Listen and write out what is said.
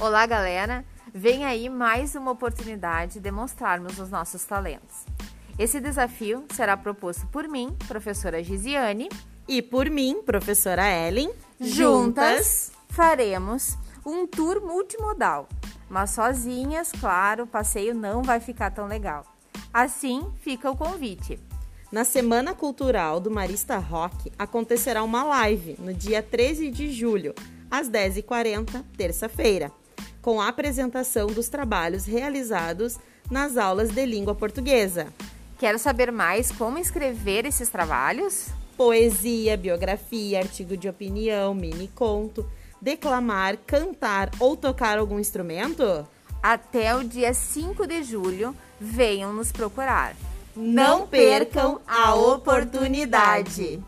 Olá, galera! Vem aí mais uma oportunidade de demonstrarmos os nossos talentos. Esse desafio será proposto por mim, professora Gisiane, E por mim, professora Ellen. Juntas faremos um tour multimodal, mas sozinhas, claro, o passeio não vai ficar tão legal. Assim fica o convite. Na Semana Cultural do Marista Rock acontecerá uma live no dia 13 de julho, às 10h40, terça-feira, com a apresentação dos trabalhos realizados nas aulas de língua portuguesa. Quer saber mais como escrever esses trabalhos? Poesia, biografia, artigo de opinião, mini conto, declamar, cantar ou tocar algum instrumento? Até o dia 5 de julho, venham nos procurar. Não percam a oportunidade!